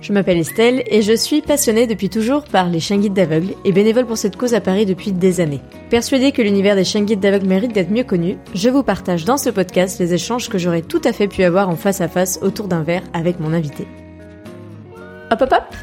Je m'appelle Estelle et je suis passionnée depuis toujours par les chiens guides d'aveugles et bénévole pour cette cause à Paris depuis des années. Persuadée que l'univers des chiens guides d'aveugles mérite d'être mieux connu, je vous partage dans ce podcast les échanges que j'aurais tout à fait pu avoir en face à face autour d'un verre avec mon invité. Hop hop hop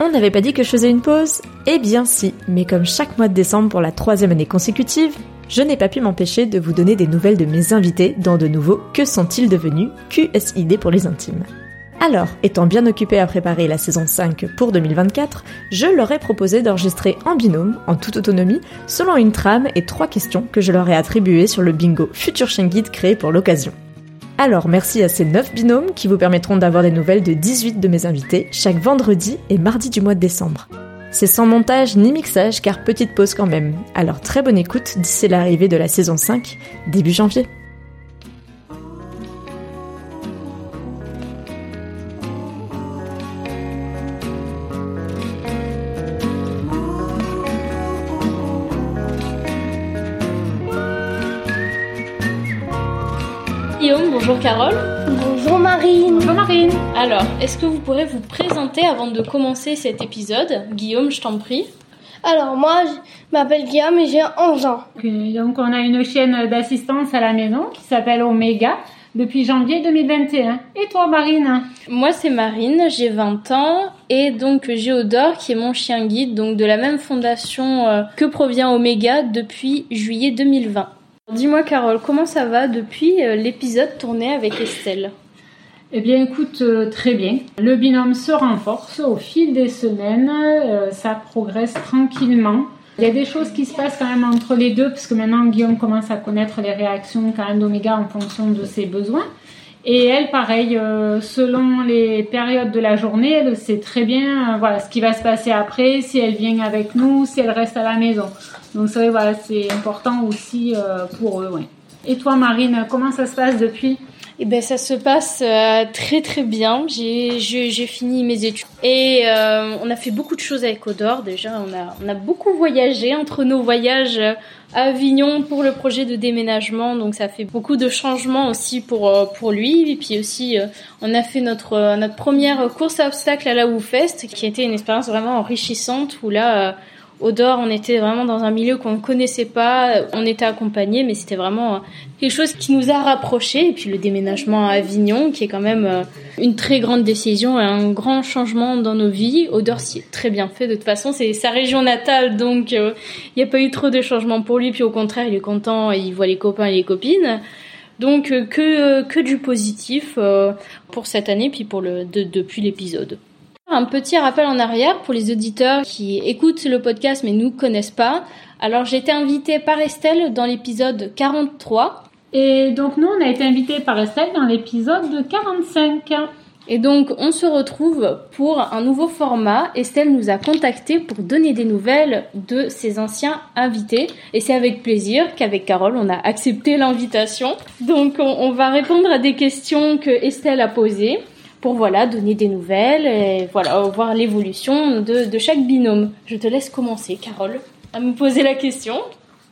On n'avait pas dit que je faisais une pause Eh bien si, mais comme chaque mois de décembre pour la troisième année consécutive, je n'ai pas pu m'empêcher de vous donner des nouvelles de mes invités dans de nouveaux Que sont-ils devenus QSID pour les intimes. Alors, étant bien occupé à préparer la saison 5 pour 2024, je leur ai proposé d'enregistrer en binôme, en toute autonomie, selon une trame et trois questions que je leur ai attribuées sur le bingo Future Chien créé pour l'occasion. Alors merci à ces 9 binômes qui vous permettront d'avoir des nouvelles de 18 de mes invités chaque vendredi et mardi du mois de décembre. C'est sans montage ni mixage car petite pause quand même. Alors très bonne écoute d'ici l'arrivée de la saison 5, début janvier. Carole. Bonjour Marine. Bonjour Marine. Alors, est-ce que vous pourrez vous présenter avant de commencer cet épisode? Guillaume, je t'en prie. Alors moi, je m'appelle Guillaume et j'ai 11 ans. Donc on a une chaîne d'assistance à la maison qui s'appelle Omega depuis janvier 2021. Et toi Marine? Moi c'est Marine, j'ai 20 ans et donc Géodore qui est mon chien guide donc de la même fondation euh, que provient Omega depuis juillet 2020. Dis-moi Carole, comment ça va depuis euh, l'épisode tourné avec Estelle? Eh bien, écoute, euh, très bien. Le binôme se renforce au fil des semaines. Euh, ça progresse tranquillement. Il y a des choses qui se passent quand même entre les deux, parce que maintenant Guillaume commence à connaître les réactions quand même d'Oméga en fonction de ses besoins. Et elle, pareil, selon les périodes de la journée, elle sait très bien voilà, ce qui va se passer après, si elle vient avec nous, si elle reste à la maison. Donc c'est voilà, c'est important aussi euh, pour eux. Et toi Marine, comment ça se passe depuis eh ben ça se passe euh, très très bien. J'ai fini mes études et euh, on a fait beaucoup de choses avec Odor. Déjà, on a on a beaucoup voyagé entre nos voyages à Avignon pour le projet de déménagement. Donc ça fait beaucoup de changements aussi pour pour lui. Et puis aussi, on a fait notre notre première course à obstacles à la WooFest, qui a été une expérience vraiment enrichissante où là Odor, on était vraiment dans un milieu qu'on ne connaissait pas, on était accompagnés, mais c'était vraiment quelque chose qui nous a rapprochés. Et puis le déménagement à Avignon, qui est quand même euh, une très grande décision et un grand changement dans nos vies. Odor s'y est très bien fait. De toute façon, c'est sa région natale, donc euh, il n'y a pas eu trop de changements pour lui. Puis au contraire, il est content, il voit les copains et les copines. Donc euh, que que du positif pour cette année, puis pour le depuis l'épisode. Un petit rappel en arrière pour les auditeurs qui écoutent le podcast mais nous connaissent pas. Alors j'ai été invitée par Estelle dans l'épisode 43. Et donc nous on a été invités par Estelle dans l'épisode 45. Et donc on se retrouve pour un nouveau format. Estelle nous a contactés pour donner des nouvelles de ses anciens invités. Et c'est avec plaisir qu'avec Carole on a accepté l'invitation. Donc on, on va répondre à des questions que Estelle a posées pour voilà donner des nouvelles et voilà voir l'évolution de, de chaque binôme. Je te laisse commencer, Carole, à me poser la question.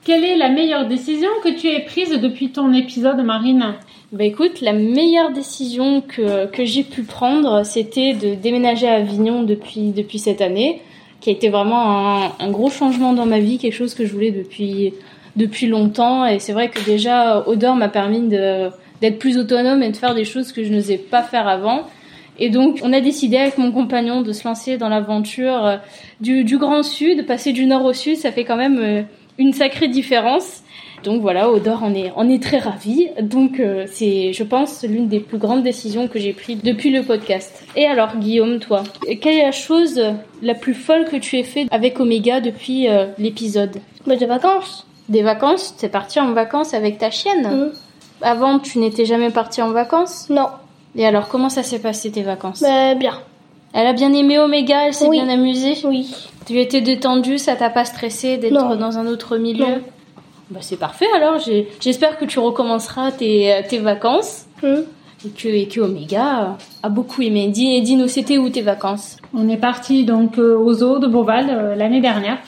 Quelle est la meilleure décision que tu aies prise depuis ton épisode, Marine? Bah écoute, la meilleure décision que, que j'ai pu prendre, c'était de déménager à Avignon depuis, depuis cette année, qui a été vraiment un, un, gros changement dans ma vie, quelque chose que je voulais depuis depuis longtemps. Et c'est vrai que déjà, Odor m'a permis de d'être plus autonome et de faire des choses que je n'osais pas faire avant. Et donc, on a décidé avec mon compagnon de se lancer dans l'aventure euh, du, du Grand Sud, passer du Nord au Sud, ça fait quand même euh, une sacrée différence. Donc voilà, Odor on est, on est très ravis. Donc euh, c'est, je pense, l'une des plus grandes décisions que j'ai prises depuis le podcast. Et alors, Guillaume, toi, quelle est la chose la plus folle que tu aies fait avec Omega depuis l'épisode? Bah, des vacances. Des vacances? T'es parti en vacances avec ta chienne? Mhm. Avant, tu n'étais jamais parti en vacances? Non. Et alors, comment ça s'est passé tes vacances? Bah, bien. Elle a bien aimé Omega, elle s'est Oui. bien amusée? Oui. Tu étais détendue, ça t'a pas stressé d'être dans un autre milieu? Non. Bah c'est parfait alors, j'espère que tu recommenceras tes, tes vacances Hum. et que, et que Omega a beaucoup aimé. Dis, dis-nous, c'était où tes vacances? On est parti donc euh, aux eaux de Beauval euh, l'année dernière.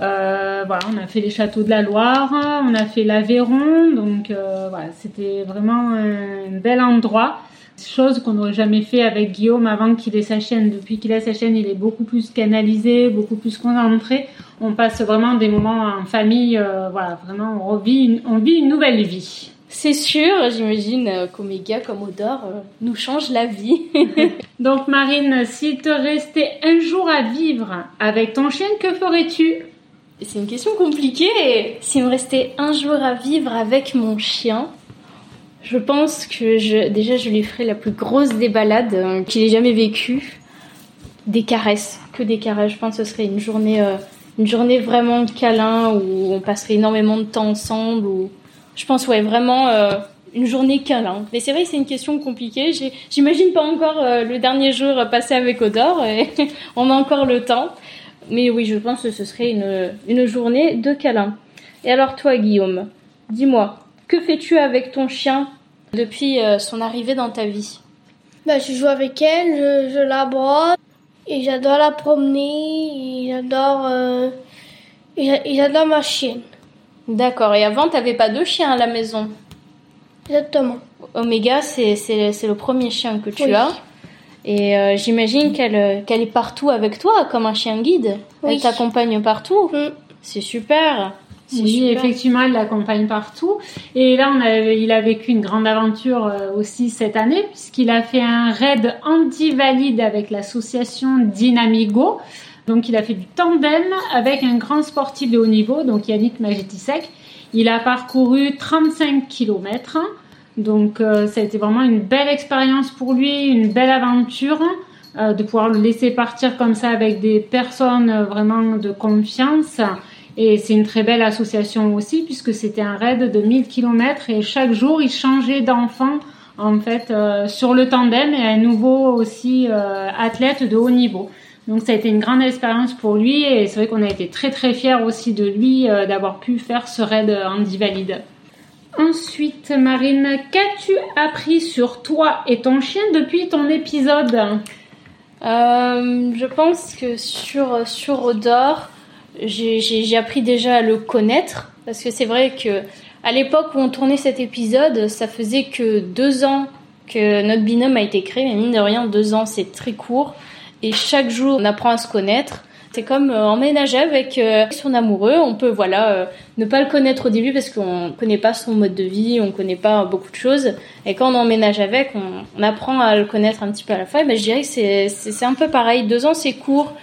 Euh, voilà, on a fait les châteaux de la Loire, on a fait l'Aveyron, donc euh, voilà, c'était vraiment un bel endroit. Chose qu'on n'aurait jamais fait avec Guillaume avant qu'il ait sa chaîne. Depuis qu'il a sa chaîne, il est beaucoup plus canalisé, beaucoup plus concentré. On passe vraiment des moments en famille, euh, voilà, vraiment on revit, une, on vit une nouvelle vie. C'est sûr, j'imagine euh, qu'Omega comme Odor euh, nous change la vie. Donc Marine, s'il te restait un jour à vivre avec ton chien, que ferais-tu? C'est une question compliquée. S'il me restait un jour à vivre avec mon chien, je pense que déjà je lui ferais la plus grosse des euh, qu'il ait jamais vécue. Des caresses, que des caresses. Je pense que ce serait une journée, euh, une journée vraiment câlin où on passerait énormément de temps ensemble. Je pense ouais vraiment euh, une journée câlin. Mais c'est vrai que c'est une question compliquée. J'imagine pas encore le dernier jour passé avec Odor. On a encore le temps. Mais oui, je pense que ce serait une journée de câlin. Et alors toi, Guillaume, dis-moi, que fais-tu avec ton chien depuis euh, son arrivée dans ta vie? Bah, je joue avec elle, je, je la brosse, et j'adore la promener, et j'adore, euh, et j'a- et j'adore ma chienne. D'accord, et avant, t'avais pas de chien à la maison? Exactement. Omega, c'est c'est- c'est le premier chien que tu Oui. as. Et euh, j'imagine qu'elle euh, qu'elle est partout avec toi, comme un chien guide. Elle Oui. t'accompagne partout. Mm. C'est super. Oui, effectivement, elle l'accompagne partout. Et là, on a, il a vécu une grande aventure euh, aussi cette année, puisqu'il a fait un raid anti-valide avec l'association Dynamigo. Donc, il a fait du tandem avec un grand sportif de haut niveau, donc Yannick Majetisek. Il a parcouru 35 kilomètres. Donc, euh, ça a été vraiment une belle expérience pour lui, une belle aventure. euh, de pouvoir le laisser partir comme ça avec des personnes vraiment de confiance. Et c'est une très belle association aussi, puisque c'était un raid de 1000 km et chaque jour, il changeait d'enfant, en fait, euh, sur le tandem et un nouveau aussi euh, athlète de haut niveau. Donc ça a été une grande expérience pour lui et c'est vrai qu'on a été très très fiers aussi de lui euh, d'avoir pu faire ce raid valide. Ensuite, Marine, qu'as-tu appris sur toi et ton chien depuis ton épisode? Je pense que sur, sur Odor, j'ai appris déjà à le connaître. Parce que c'est vrai que à l'époque où on tournait cet épisode, ça faisait que deux ans que notre binôme a été créé. Mais mine de rien, deux ans, c'est très court. Et chaque jour, on apprend à se connaître. C'est comme euh, emménager avec euh, son amoureux. On peut, voilà, euh, ne pas le connaître au début parce qu'on connaît pas son mode de vie, on connaît pas beaucoup de choses. Et quand on emménage avec, on, apprend à le connaître un petit peu à la fois. Et ben, je dirais que c'est un peu pareil. Deux ans, c'est court.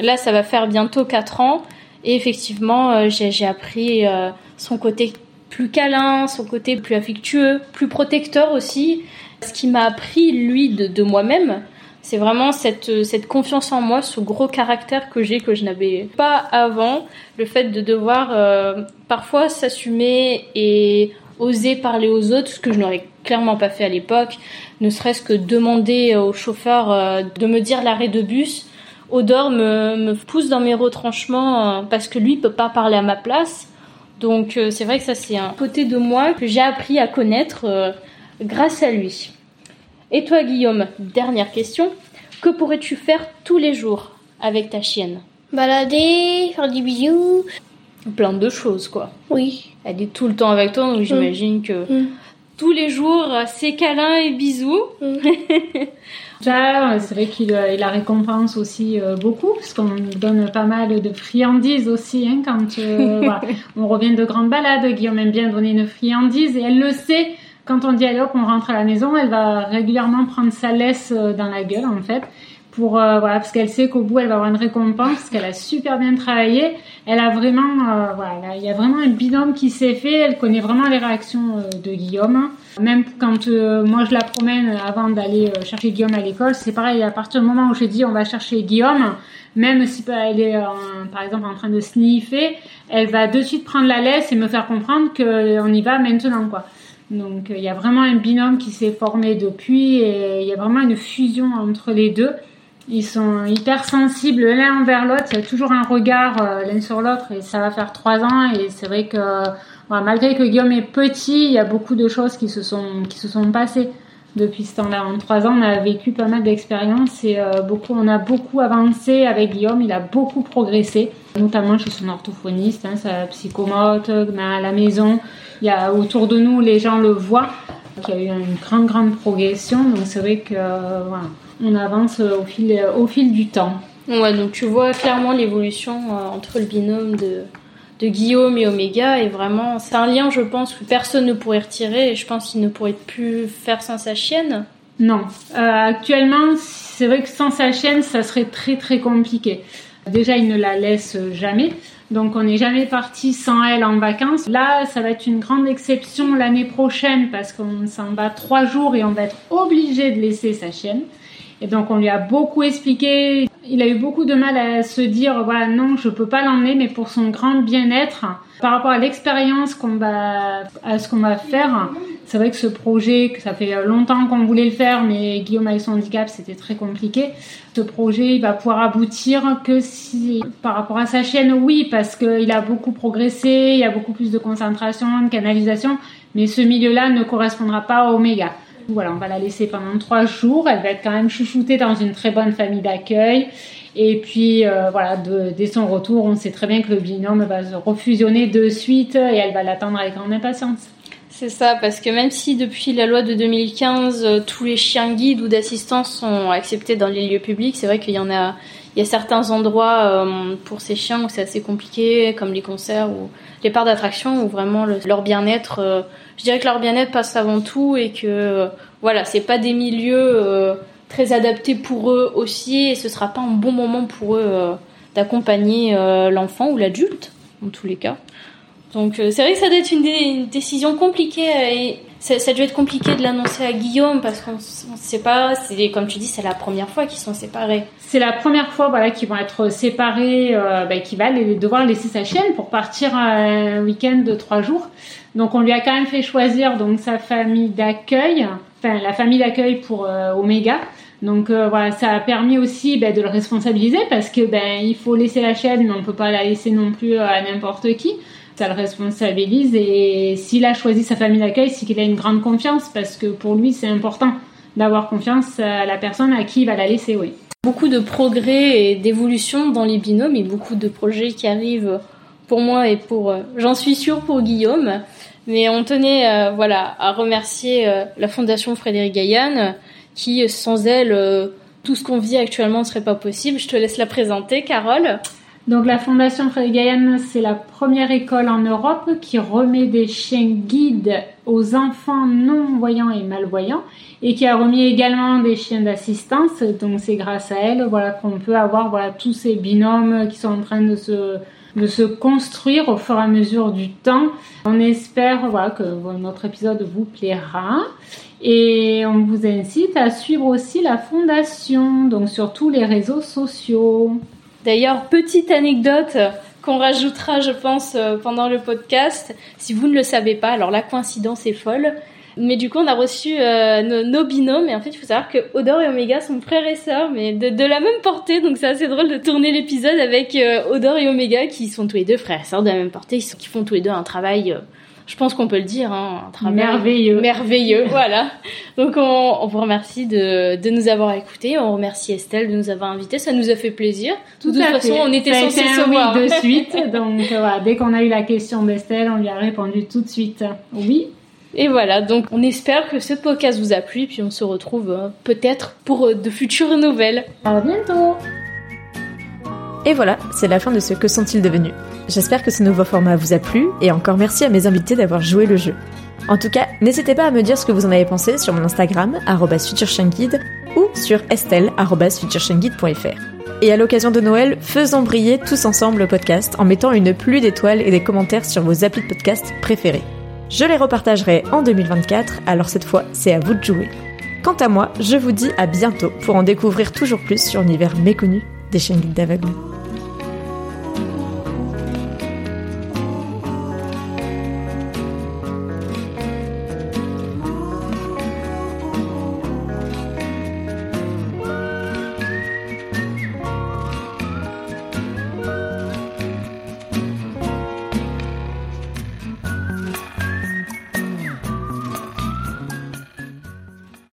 Là, ça va faire bientôt quatre ans. Et effectivement, euh, j'ai, appris euh, son côté plus câlin, son côté plus affectueux, plus protecteur aussi. Ce qui m'a appris, lui, de, moi-même, c'est vraiment cette, cette confiance en moi, ce gros caractère que j'ai, que je n'avais pas avant. Le fait de devoir euh, parfois s'assumer et oser parler aux autres, ce que je n'aurais clairement pas fait à l'époque. Ne serait-ce que demander au chauffeur euh, de me dire l'arrêt de bus. Odor me, me pousse dans mes retranchements euh, parce que lui peut pas parler à ma place. Donc euh, c'est vrai que ça c'est un côté de moi que j'ai appris à connaître euh, grâce à lui. Et toi Guillaume, dernière question, que pourrais-tu faire tous les jours avec ta chienne? Balader, faire des bisous. Plein de choses quoi. Oui. Elle est tout le temps avec toi donc j'imagine que Mm. tous les jours, c'est câlins et bisous. Déjà, c'est vrai qu'il il la récompense aussi euh, beaucoup, parce qu'on donne pas mal de friandises aussi. Hein, quand euh, voilà, on revient de grandes balades, Guillaume aime bien donner une friandise et elle le sait. Quand on dit allez hop, on rentre à la maison, elle va régulièrement prendre sa laisse euh, dans la gueule en fait pour euh, voilà parce qu'elle sait qu'au bout elle va avoir une récompense parce qu'elle a super bien travaillé elle a vraiment euh, voilà il y a vraiment un binôme qui s'est fait elle connaît vraiment les réactions euh, de Guillaume même quand moi je la promène avant d'aller chercher Guillaume à l'école c'est pareil à partir du moment où j'ai dit on va chercher Guillaume même si elle est par exemple en train de sniffer elle va de suite prendre la laisse et me faire comprendre que on y va maintenant quoi donc il y a vraiment un binôme qui s'est formé depuis et il y a vraiment une fusion entre les deux ils sont hyper sensibles l'un envers l'autre. Il y a toujours un regard euh, l'un sur l'autre et ça va faire trois ans. Et c'est vrai que malgré que Guillaume est petit, il y a beaucoup de choses qui se sont qui se sont passées depuis ce temps-là. En trois ans, on a vécu pas mal d'expériences et euh, beaucoup, on a beaucoup avancé avec Guillaume. Il a beaucoup progressé, notamment chez son orthophoniste, hein, sa psychomote, à la maison. Il y a autour de nous, les gens le voient. Il y a eu une grande grande progression. Donc c'est vrai que euh, on avance au fil, au fil du temps. Ouais, donc tu vois clairement l'évolution euh, entre le binôme de, de Guillaume et Oméga et vraiment c'est un lien je pense que personne ne pourrait retirer et je pense qu'il ne pourrait plus faire sans sa chienne. Non, euh, actuellement c'est vrai que sans sa chienne ça serait très très compliqué. Déjà il ne la laisse jamais. Donc on n'est jamais parti sans elle en vacances. Là, ça va être une grande exception l'année prochaine parce qu'on s'en va trois jours et on va être obligé de laisser sa chienne. Et donc on lui a beaucoup expliqué. Il a eu beaucoup de mal à se dire voilà non je peux pas l'emmener mais pour son grand bien-être par rapport à l'expérience qu'on va à ce qu'on va faire. C'est vrai que ce projet que ça fait longtemps qu'on voulait le faire mais Guillaume avec son handicap c'était très compliqué. Ce projet il va pouvoir aboutir que si par rapport à sa chaîne oui parce qu'il a beaucoup progressé, il y a beaucoup plus de concentration, de canalisation mais ce milieu-là ne correspondra pas au Voilà, on va la laisser pendant trois jours. Elle va être quand même chouchoutée dans une très bonne famille d'accueil. Et puis euh, voilà, dès son retour, on sait très bien que le binôme va se refusionner de suite et elle va l'attendre avec grande impatience. C'est ça, parce que même si depuis la loi de 2015, euh, tous les chiens guides ou d'assistance sont acceptés dans les lieux publics, c'est vrai qu'il y a, il certains endroits euh, pour ces chiens où c'est assez compliqué, comme les concerts ou les parcs d'attraction, où vraiment leur bien-être je dirais que leur bien-être passe avant tout et que voilà, c'est pas des milieux euh, très adaptés pour eux aussi et ce sera pas un bon moment pour eux euh, d'accompagner euh, l'enfant ou l'adulte en tous les cas. Donc c'est vrai que ça doit être une, décision compliquée et ça, ça doit être compliqué de l'annoncer à Guillaume parce qu'on ne sait pas, comme tu dis, c'est la première fois qu'ils sont séparés. C'est la première fois voilà qu'ils vont être séparés, euh, bah, qu'il va devoir laisser sa chienne pour partir un week-end de trois jours. Donc on lui a quand même fait choisir donc sa famille d'accueil, enfin la famille d'accueil pour euh, Omega. Donc euh, voilà, ça a permis aussi ben, de le responsabiliser parce que ben il faut laisser la chaîne, mais on peut pas la laisser non plus à n'importe qui. Ça le responsabilise et s'il a choisi sa famille d'accueil, c'est qu'il a une grande confiance parce que pour lui c'est important d'avoir confiance à la personne à qui il va la laisser, oui. Beaucoup de progrès et d'évolution dans les binômes et beaucoup de projets qui arrivent pour moi et pour, euh, j'en suis sûre pour Guillaume. Mais on tenait euh, voilà à remercier euh, la Fondation Frédéric Gaillan qui sans elle tout ce qu'on vit actuellement ne serait pas possible. Je te laisse la présenter, Carole. Donc la Fondation Gaillan, c'est la première école en Europe qui remet des chiens guides aux enfants non-voyants et malvoyants et qui a remis également des chiens d'assistance. Donc c'est grâce à elle voilà, qu'on peut avoir voilà, tous ces binômes qui sont en train de se de se construire au fur et à mesure du temps. On espère voilà, que notre épisode vous plaira et on vous incite à suivre aussi la fondation, donc sur tous les réseaux sociaux. D'ailleurs, petite anecdote qu'on rajoutera, je pense, euh, pendant le podcast. Si vous ne le savez pas, alors la coïncidence est folle. Mais du coup, on a reçu euh, nos, binômes. Et en fait, il faut savoir que Odor et Omega sont frères et sœurs, mais de, la même portée. Donc, c'est assez drôle de tourner l'épisode avec euh, Odor et Omega, qui sont tous les deux frères et sœurs de la même portée, qui, font tous les deux un travail, je pense qu'on peut le dire, hein, un travail merveilleux. Merveilleux, voilà. Donc, on, vous remercie de, de, nous avoir écoutés. On remercie Estelle de nous avoir invités. Ça nous a fait plaisir. de toute façon, on était censé se voir. de suite. Donc, voilà, dès qu'on a eu la question d'Estelle, on lui a répondu tout de suite oui. Et voilà, donc on espère que ce podcast vous a plu, puis on se retrouve euh, peut-être pour euh, de futures nouvelles. À bientôt Et voilà, c'est la fin de ce Que sont-ils devenus? J'espère que ce nouveau format vous a plu, et encore merci à mes invités d'avoir joué le jeu. En tout cas, n'hésitez pas à me dire ce que vous en avez pensé sur mon Instagram, futureshangid, ou sur estelle.futureshangid.fr. Et à l'occasion de Noël, faisons briller tous ensemble le podcast en mettant une pluie d'étoiles et des commentaires sur vos applis de podcast préférés. Je les repartagerai en 2024, alors cette fois, c'est à vous de jouer. Quant à moi, je vous dis à bientôt pour en découvrir toujours plus sur l'univers méconnu des chaînes d'aveugles.